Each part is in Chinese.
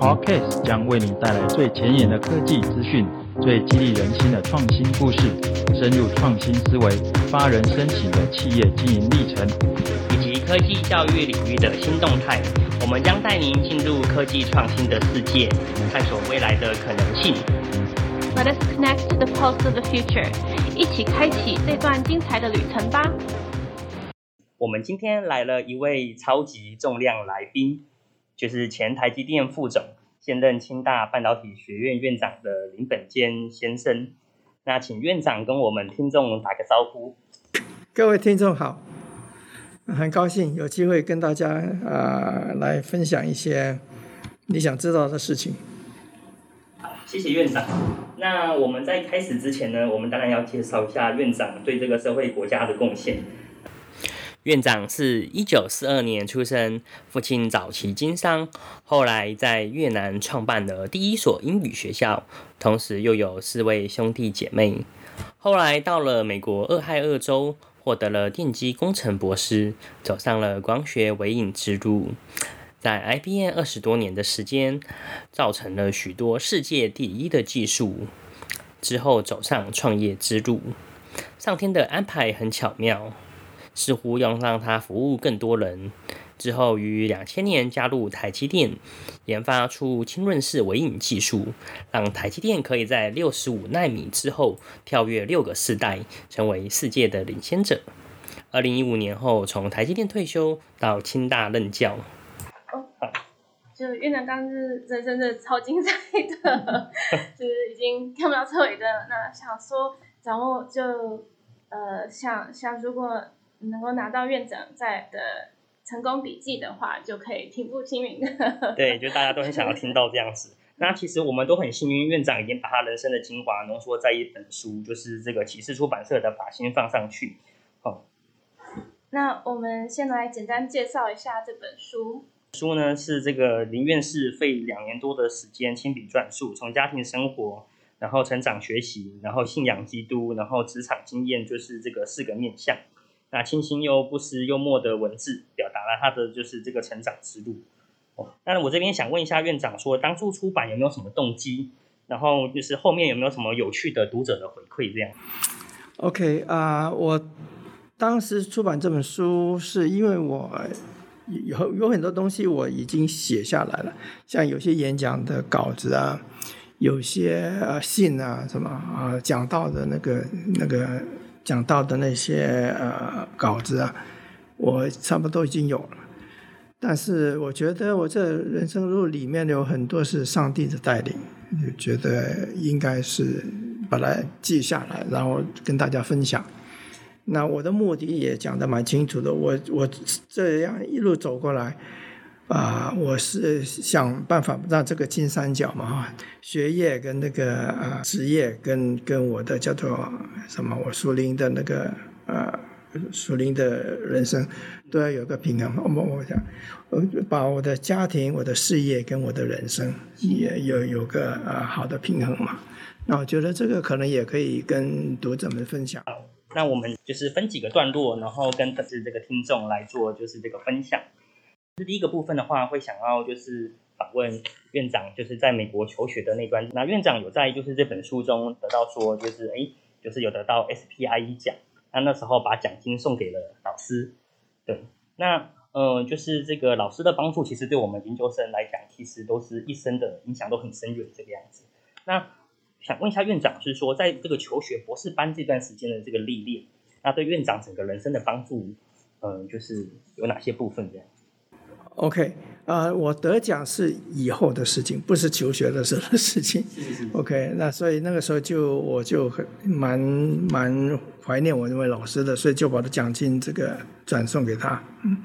Podcast 将为你带来最前沿的科技资讯、最激励人心的创新故事、深入创新思维、发人深省的企业经营历程，以及科技教育领域的新动态。我们将带您进入科技创新的世界，探索未来的可能性。Let us connect to the pulse of the future，一起开启这段精彩的旅程吧。我们今天来了一位超级重量来宾。就是前台积电副总，现任清大半导体学院院长的林本坚先生。那请院长跟我们听众打个招呼。各位听众好，很高兴有机会跟大家啊、呃、来分享一些你想知道的事情。好，谢谢院长。那我们在开始之前呢，我们当然要介绍一下院长对这个社会国家的贡献。院长是一九四二年出生，父亲早期经商，后来在越南创办了第一所英语学校，同时又有四位兄弟姐妹。后来到了美国俄亥俄州，获得了电机工程博士，走上了光学微影之路。在 IBM 二十多年的时间，造成了许多世界第一的技术。之后走上创业之路，上天的安排很巧妙。似乎要让他服务更多人。之后于两千年加入台积电，研发出浸润式微影技术，让台积电可以在六十五奈米之后跳跃六个世代，成为世界的领先者。二零一五年后，从台积电退休，到清大任教。哦，就院长刚是人生的超精彩的，就是已经看不到车尾的。那想说掌握就呃想想如果。能够拿到院长在的成功笔记的话，就可以平步青云的。对，就大家都很想要听到这样子。那其实我们都很幸运，院长已经把他人生的精华浓缩在一本书，就是这个启示出版社的《把心放上去》。好，那我们先来简单介绍一下这本书。书呢是这个林院士费两年多的时间亲笔撰述，从家庭生活，然后成长学习，然后信仰基督，然后职场经验，就是这个四个面向。那清新又不失幽默的文字，表达了他的就是这个成长之路。哦，那我这边想问一下院长说，当初出版有没有什么动机？然后就是后面有没有什么有趣的读者的回馈？这样。OK 啊、我当时出版这本书是因为我有有很多东西我已经写下来了，像有些演讲的稿子啊，有些信啊什么啊讲到的那个那个。讲到的那些呃稿子啊，我差不多已经有了，但是我觉得我这人生路里面有很多是上帝的带领，就觉得应该是把它记下来，然后跟大家分享。那我的目的也讲得蛮清楚的，我我这样一路走过来。啊，我是想办法让这个金三角嘛，哈，学业跟那个啊职业跟跟我的叫做什么，我属灵的那个呃属灵的人生都要有个平衡。我我想，我把我的家庭、我的事业跟我的人生也有有个呃好的平衡嘛。那我觉得这个可能也可以跟读者们分享。那我们就是分几个段落，然后跟就是这个听众来做就是这个分享。第一个部分的话，会想要就是访问院长，就是在美国求学的那段。那院长有在就是这本书中得到说，就是哎，就是有得到 SPIE 奖。那那时候把奖金送给了老师。对，那呃，就是这个老师的帮助，其实对我们研究生来讲，其实都是一生的影响都很深远这个样子。那想问一下院长，就是说在这个求学博士班这段时间的这个历练，那对院长整个人生的帮助，嗯、就是有哪些部分这样？OK，啊、呃，我得奖是以后的事情，不是求学的时候的事情。OK，那所以那个时候就我就很蛮蛮怀念我那位老师的，所以就把他奖金这个转送给他。嗯，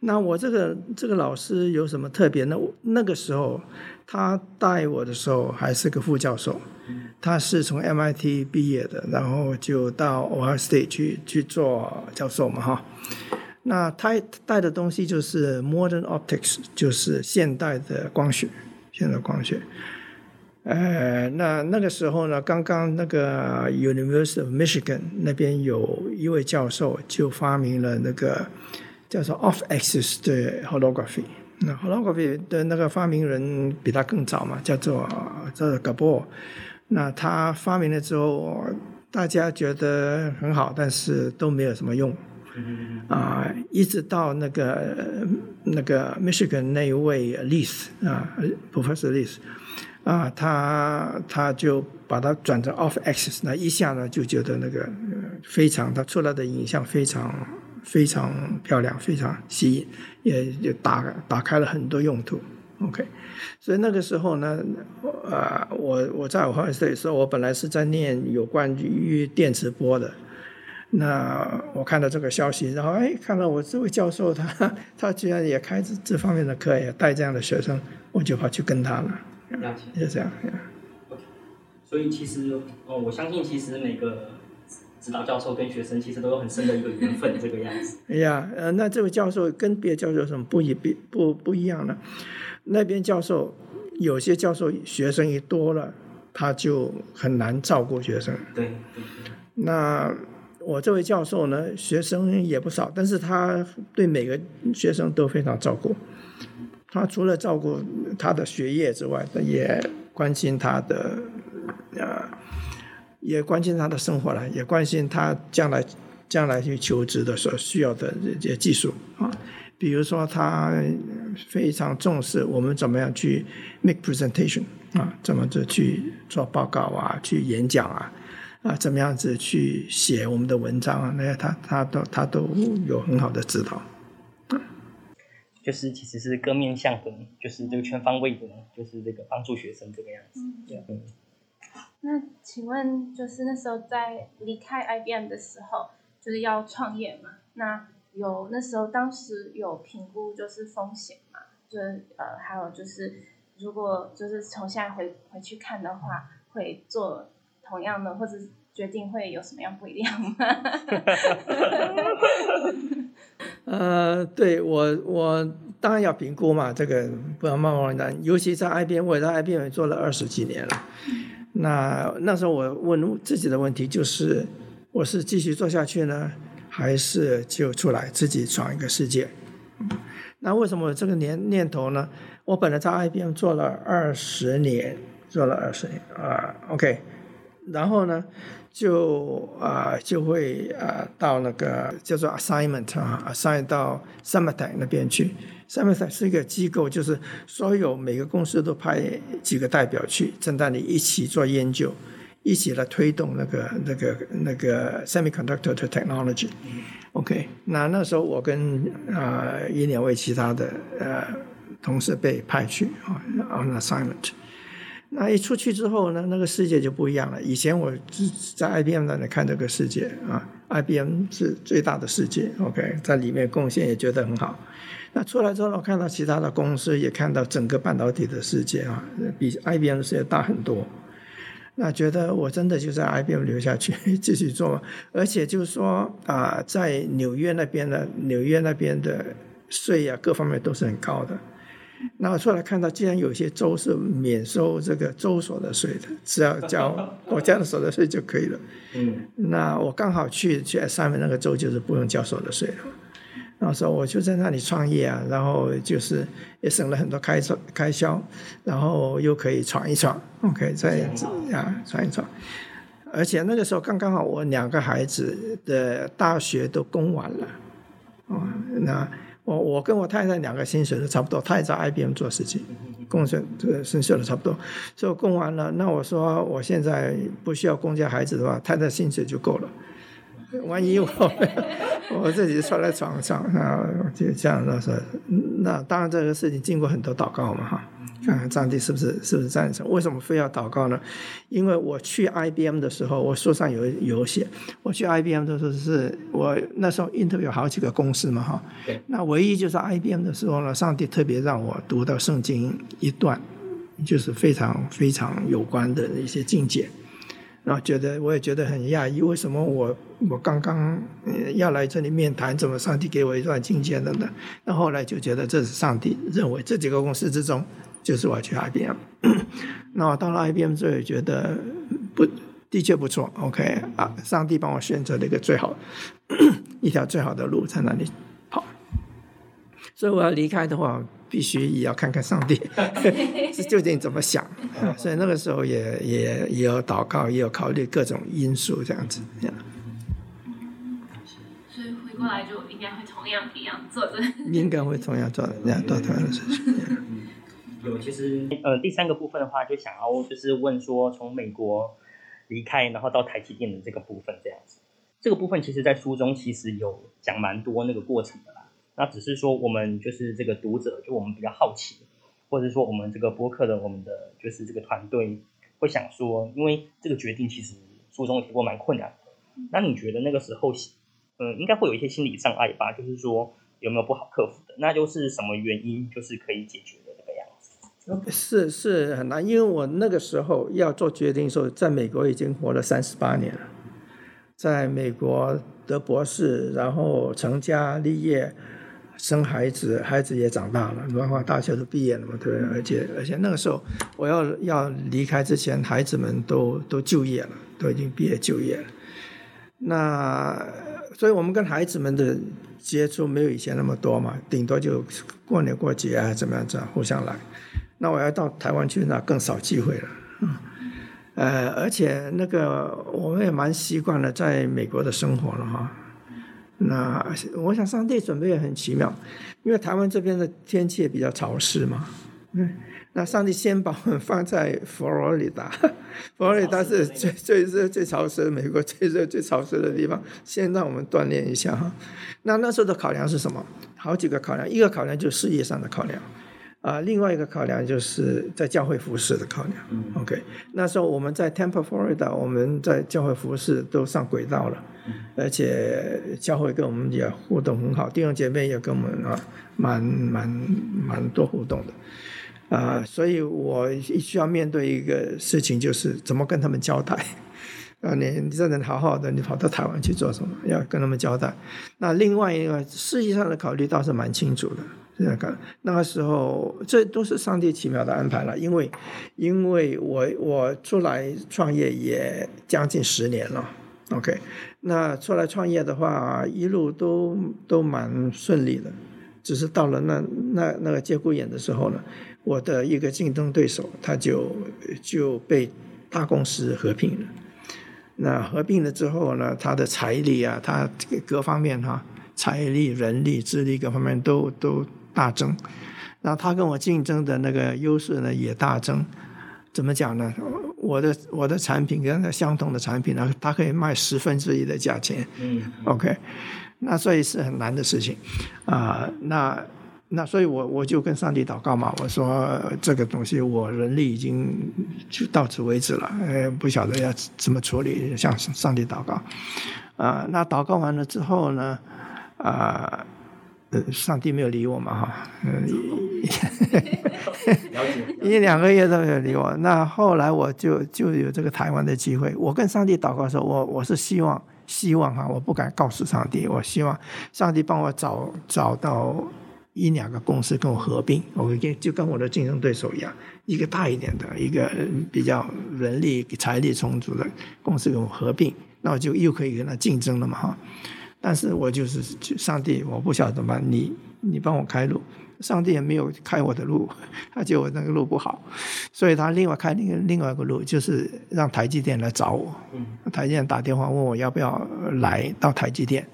那我这个这个老师有什么特别呢？那个时候他带我的时候还是个副教授，他是从 MIT 毕业的，然后就到 Ohio State 去去做教授嘛，哈。那他带的东西就是 modern optics，就是现代的光学，现代光学。呃，那那个时候呢，刚刚那个 University of Michigan 那边有一位教授就发明了那个叫做 off-axis 的 holography，那 holography 的那个发明人比他更早嘛，叫做叫做 Gabor。那他发明了之后，大家觉得很好，但是都没有什么用。啊，一直到那个那个 Michigan 那一位 Leith 啊，Professor Leith 啊，他他就把它转成 off axis，那一下呢就觉得那个非常，他出来的影像非常非常漂亮，非常吸引，也也打打开了很多用途。OK，所以那个时候呢，呃，我我在我后时候，我本来是在念有关于电磁波的。那我看到这个消息，然后哎，看到我这位教授他他居然也开这这方面的课，也带这样的学生，我就跑去跟他了。了解，就这样。Okay. 所以其实哦，我相信其实每个指导教授跟学生其实都有很深的一个缘分，这个样子。哎呀，呃，那这位教授跟别的教授有什么不一不不不一样呢？那边教授有些教授学生一多了，他就很难照顾学生。对。对对那我这位教授呢，学生也不少，但是他对每个学生都非常照顾。他除了照顾他的学业之外，也关心他的呃，也关心他的生活了，也关心他将来将来去求职的所需要的这些技术啊。比如说，他非常重视我们怎么样去 make presentation 啊，怎么着去做报告啊，去演讲啊，啊，怎么样子去写我们的文章啊，那些他他都他都有很好的指导。就是其实是各面向的，就是这个全方位的，就是这个帮助学生这个样子。嗯，嗯。那请问，就是那时候在离开 IBM 的时候，就是要创业嘛？那有那时候当时有评估就是风险嘛，就是呃还有就是如果就是从现在回回去看的话，会做同样的或者决定会有什么样不一样吗？呃，对我我当然要评估嘛，这个不要贸贸然。尤其在 IBM，我在 IBM 做了二十几年了。那那时候我问自己的问题就是，我是继续做下去呢？还是就出来自己闯一个世界。那为什么有这个念念头呢？我本来在 IBM 做了二十年，做了二十年啊，OK。然后呢，就啊就会啊到那个叫做 assignment 啊，assign 到 Symantec 那边去。Symantec 是一个机构，就是所有每个公司都派几个代表去，正在你一起做研究。一起来推动那个、那个、那个 semiconductor technology，OK，那那时候我跟啊、一两位其他的呃同事被派去啊 on assignment，那一出去之后呢，那个世界就不一样了。以前我在 IBM 那里看这个世界啊，IBM 是最大的世界，OK，在里面贡献也觉得很好。那出来之后，我看到其他的公司，也看到整个半导体的世界啊，比 IBM 的世界大很多。那觉得我真的就在 IBM 留下去 继续做，而且就是说啊、在纽约那边的纽约那边的税啊，各方面都是很高的。那我出来看到，既然有些州是免收这个州所得税的，只要交国家的所得税就可以了。嗯，那我刚好去去上面那个州，就是不用交所得税了。然后说我就在那里创业啊，然后就是也省了很多开销开销，然后又可以闯一闯，OK，这样子啊，闯一闯。而且那个时候刚刚好，我两个孩子的大学都供完了，哦，那我我跟我太太两个薪水都差不多，她也在 IBM 做事情，供水这个薪水都差不多，所以供完了，那我说我现在不需要供家孩子的话，太太薪水就够了。万一我我自己坐在床上，然后就这样的说，那当然这个事情经过很多祷告嘛哈，看看上帝是不是是不是赞成？为什么非要祷告呢？因为我去 IBM 的时候，我书上有有写，我去 IBM 的时候是我那时候 interview 有好几个公司嘛哈，那唯一就是 IBM 的时候呢，上帝特别让我读到圣经一段，就是非常非常有关的一些境界。然后觉得我也觉得很讶异，为什么我我刚刚要来这里面谈，怎么上帝给我一段境界的呢？那后来就觉得这是上帝认为这几个公司之中，就是我要去 IBM。那我到了 IBM 之后也觉得不，的确不错。OK 啊，上帝帮我选择了一个最好 一条最好的路在那里跑。所以我要离开的话，必须也要看看上帝 是究竟怎么想。所以那个时候也也也有祷告，也有考虑各种因素这样子。所以回过来就应该会同样一样做的。应该会同样做这样 做同样的事情。有，其实呃，第三个部分的话，就想要就是问说，从美国离开，然后到台积电的这个部分，这样子，这个部分其实，在书中其实有讲蛮多那个过程的啦。那只是说，我们就是这个读者，就我们比较好奇，或者说我们这个播客的我们的就是这个团队会想说，因为这个决定其实书中提过蛮困难的。那你觉得那个时候，嗯、呃，应该会有一些心理障碍吧？就是说有没有不好克服的？那就是什么原因，就是可以解决的这个样子？是是很难，因为我那个时候要做决定的时候，在美国已经活了三十八年了，在美国得博士，然后成家立业，生孩子，孩子也长大了，文化大学都毕业了嘛，对，而且而且那个时候我要要离开之前，孩子们都都就业了，都已经毕业就业了。那所以我们跟孩子们的接触没有以前那么多嘛，顶多就过年过节啊，怎么样子互相来。那我要到台湾去，那更少机会了。嗯，呃，而且那个我们也蛮习惯了在美国的生活了哈。那我想上帝准备也很奇妙，因为台湾这边的天气也比较潮湿嘛。嗯，那上帝先把我们放在佛罗里达，佛罗里达是最最热、最潮湿的美国最热、最潮湿的地方，先让我们锻炼一下哈。那那时候的考量是什么？好几个考量，一个考量就是事业上的考量。啊，另外一个考量就是在教会服饰的考量。嗯、OK，那时候我们在 Tampa, Florida，我们在教会服饰都上轨道了，嗯、而且教会跟我们也互动很好，弟兄姐妹也跟我们啊，蛮蛮蛮多互动的。啊，所以我需要面对一个事情，就是怎么跟他们交代。啊，你你这人好好的，你跑到台湾去做什么？要跟他们交代。那另外一个事业上的考虑倒是蛮清楚的。那个那个时候，这都是上帝奇妙的安排了。因为，因为我我出来创业也将近十年了，OK。那出来创业的话，一路都都蛮顺利的。只是到了那那那个节骨眼的时候呢，我的一个竞争对手他就就被大公司合并了。那合并了之后呢，他的财力啊，他各方面哈，财力、人力、智力各方面都都。大增，然后他跟我竞争的那个优势呢也大增，怎么讲呢？我的我的产品跟他相同的产品呢，他可以卖十分之一的价钱。嗯，OK，那所以是很难的事情啊、呃。那那所以我我就跟上帝祷告嘛，我说这个东西我人力已经就到此为止了，呃，不晓得要怎么处理，向上帝祷告。啊、呃，那祷告完了之后呢，啊、呃。上帝没有理我嘛哈，嗯，一两个月都没有理我。那后来我就就有这个台湾的机会。我跟上帝祷告说，我我是希望希望哈，我不敢告诉上帝，我希望上帝帮我找找到一两个公司跟我合并，我跟就跟我的竞争对手一样，一个大一点的，一个比较人力财力充足的公司跟我合并，那我就又可以跟他竞争了嘛哈。但是我就是上帝，我不晓得怎么办，你你帮我开路，上帝也没有开我的路，他觉得我那个路不好，所以他另外开另另外一个路，就是让台积电来找我。台积电打电话问我要不要来到台积电，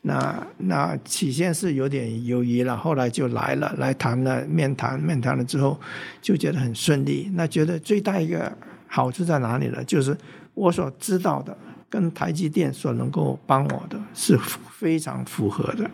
那那起先是有点犹豫了，后来就来了，来谈了面谈，面谈了之后就觉得很顺利。那觉得最大一个好处在哪里呢？就是我所知道的。跟台积电所能够帮我的是非常符合的，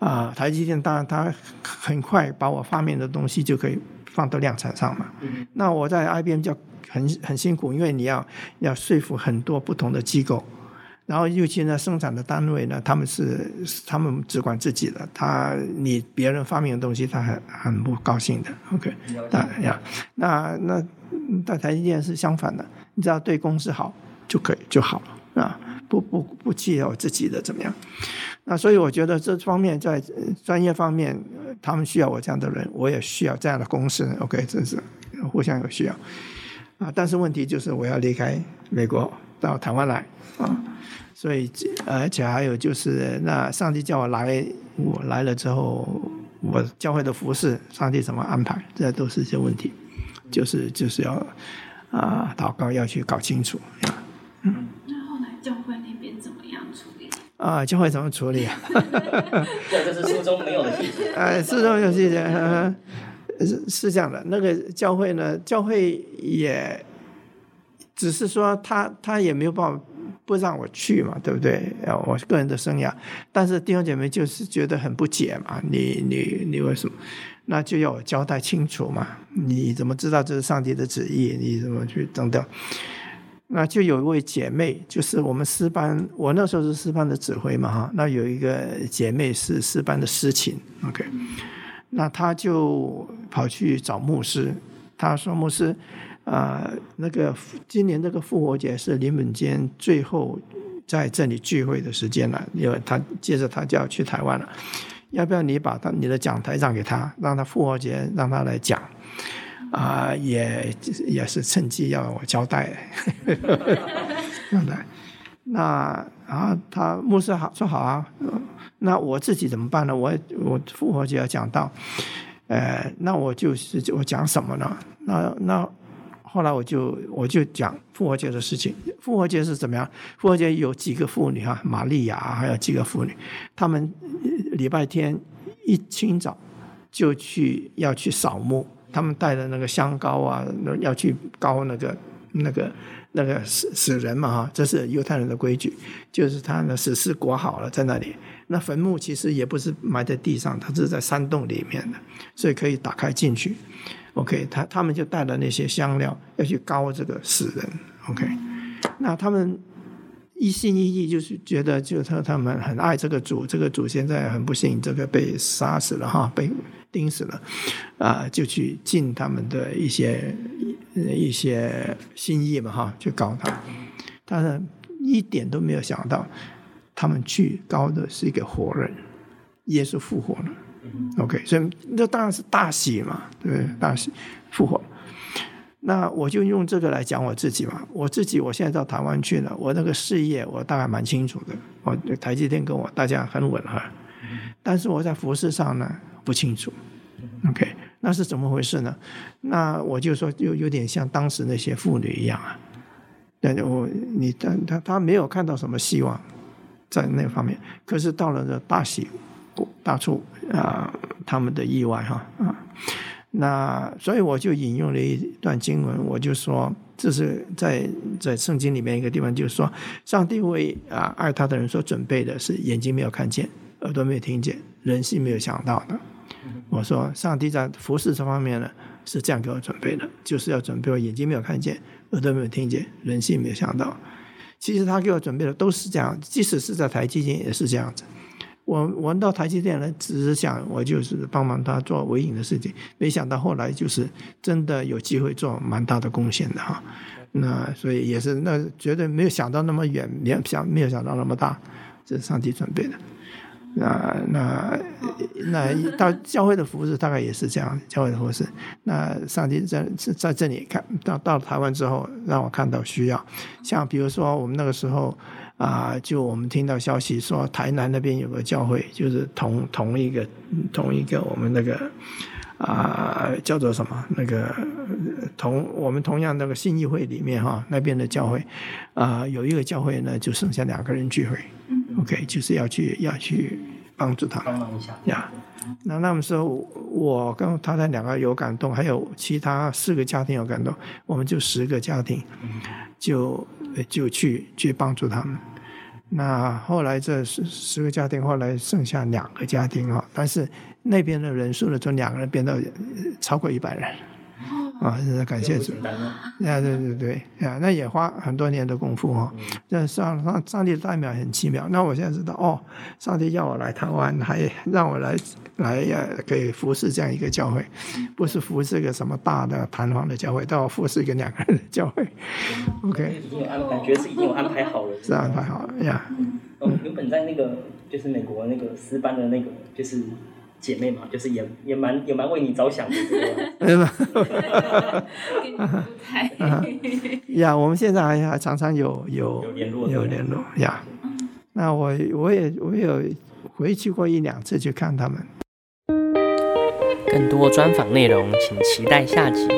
啊、呃，台积电当然它很快把我发明的东西就可以放到量产上嘛。嗯、那我在 IBM 就很很辛苦，因为你要要说服很多不同的机构，然后尤其呢生产的单位呢，他们是他们只管自己的，他你别人发明的东西他很很不高兴的。OK，那呀，那那在台积电是相反的，你只要对公司好。就可以就好了啊，不不不计较自己的怎么样，那所以我觉得这方面在专业方面，他们需要我这样的人，我也需要这样的公司，OK，这是互相有需要啊。但是问题就是我要离开美国到台湾来啊，所以而且还有就是，那上帝叫我来，我来了之后，我教会的服饰，上帝怎么安排，这都是一些问题，就是就是要啊祷告要去搞清楚。啊，教会怎么处理啊？这是书中没有的细节。哎，书中有细节，是是这样的。那个教会呢，教会也只是说他他也没有办法。不让我去嘛，对不对？我个人的生涯，但是弟兄姐妹就是觉得很不解嘛，你你你为什么？那就要我交代清楚嘛。你怎么知道这是上帝的旨意？你怎么去等等？那就有一位姐妹，就是我们诗班，我那时候是诗班的指挥嘛哈。那有一个姐妹是诗班的诗琴，OK，那她就跑去找牧师，她说牧师。啊、呃，那个今年这个复活节是林本坚最后在这里聚会的时间了，因为他接着他就要去台湾了，要不要你把他你的讲台让给他，让他复活节让他来讲，啊、呃，也也是趁机要我交代，交代。那啊，他牧师好说好啊，那我自己怎么办呢？我我复活节要讲到，呃，那我就是我讲什么呢？那那。后来我就我就讲复活节的事情。复活节是怎么样？复活节有几个妇女啊，玛利亚还有几个妇女，她们礼拜天一清早就去要去扫墓，他们带的那个香膏啊，要去膏那个那个那个死死人嘛哈，这是犹太人的规矩，就是他的死尸裹好了在那里。那坟墓其实也不是埋在地上，它是在山洞里面的，所以可以打开进去。OK，他他们就带了那些香料要去膏这个死人。OK，那他们一心一意就是觉得，就是他他们很爱这个主，这个主现在很不幸，这个被杀死了哈，被钉死了，啊，就去尽他们的一些一些心意嘛哈，去搞他。但是一点都没有想到，他们去搞的是一个活人，耶稣复活了。OK，所以那当然是大喜嘛，对不对？大喜复活。那我就用这个来讲我自己嘛。我自己我现在到台湾去了，我那个事业我大概蛮清楚的。我台积电跟我大家很吻合，但是我在服饰上呢不清楚。OK，那是怎么回事呢？那我就说有有点像当时那些妇女一样啊。但我你他他他没有看到什么希望在那方面，可是到了这大喜。大出啊、呃，他们的意外哈啊，那所以我就引用了一段经文，我就说这是在在圣经里面一个地方，就是说上帝为啊爱他的人所准备的是眼睛没有看见，耳朵没有听见，人心没有想到的。我说上帝在服侍这方面呢是这样给我准备的，就是要准备我眼睛没有看见，耳朵没有听见，人心没有想到。其实他给我准备的都是这样，即使是在台积电也是这样子。我我到台积电来，只是想我就是帮忙他做微影的事情，没想到后来就是真的有机会做蛮大的贡献的哈。那所以也是那绝对没有想到那么远，没有想没有想到那么大，这是上帝准备的。那那那到教会的服事大概也是这样，教会的服事。那上帝在在这里看到到了台湾之后，让我看到需要，像比如说我们那个时候。啊，就我们听到消息说，台南那边有个教会，就是同同一个同一个我们那个啊叫做什么那个同我们同样那个信义会里面哈那边的教会啊有一个教会呢就剩下两个人聚会，OK 就是要去要去帮助他，帮忙一下呀。那那么说，我跟他们两个有感动，还有其他四个家庭有感动，我们就十个家庭就。就去去帮助他们。那后来这十十个家庭，后来剩下两个家庭啊，但是那边的人数呢，从两个人变到超过一百人。啊，感谢主！啊，对对对，啊，那也花很多年的功夫哈。那上上上帝的代表很奇妙。那我现在知道哦，上帝要我来台湾，还让我来来呀，可以服侍这样一个教会，不是服侍一个什么大的弹簧的教会，但我服侍一个两个人的教会。OK，已经有安，感觉是已经有安排好了。是安排好了呀。哦，原本在那个就是美国那个私班的那个就是。姐妹嘛，就是也也蛮也蛮为你着想的，对吧？呀，我们现在还还常常有有有联络有联络呀。那我我也我也有回去过一两次去看他们。更多专访内容，请期待下集。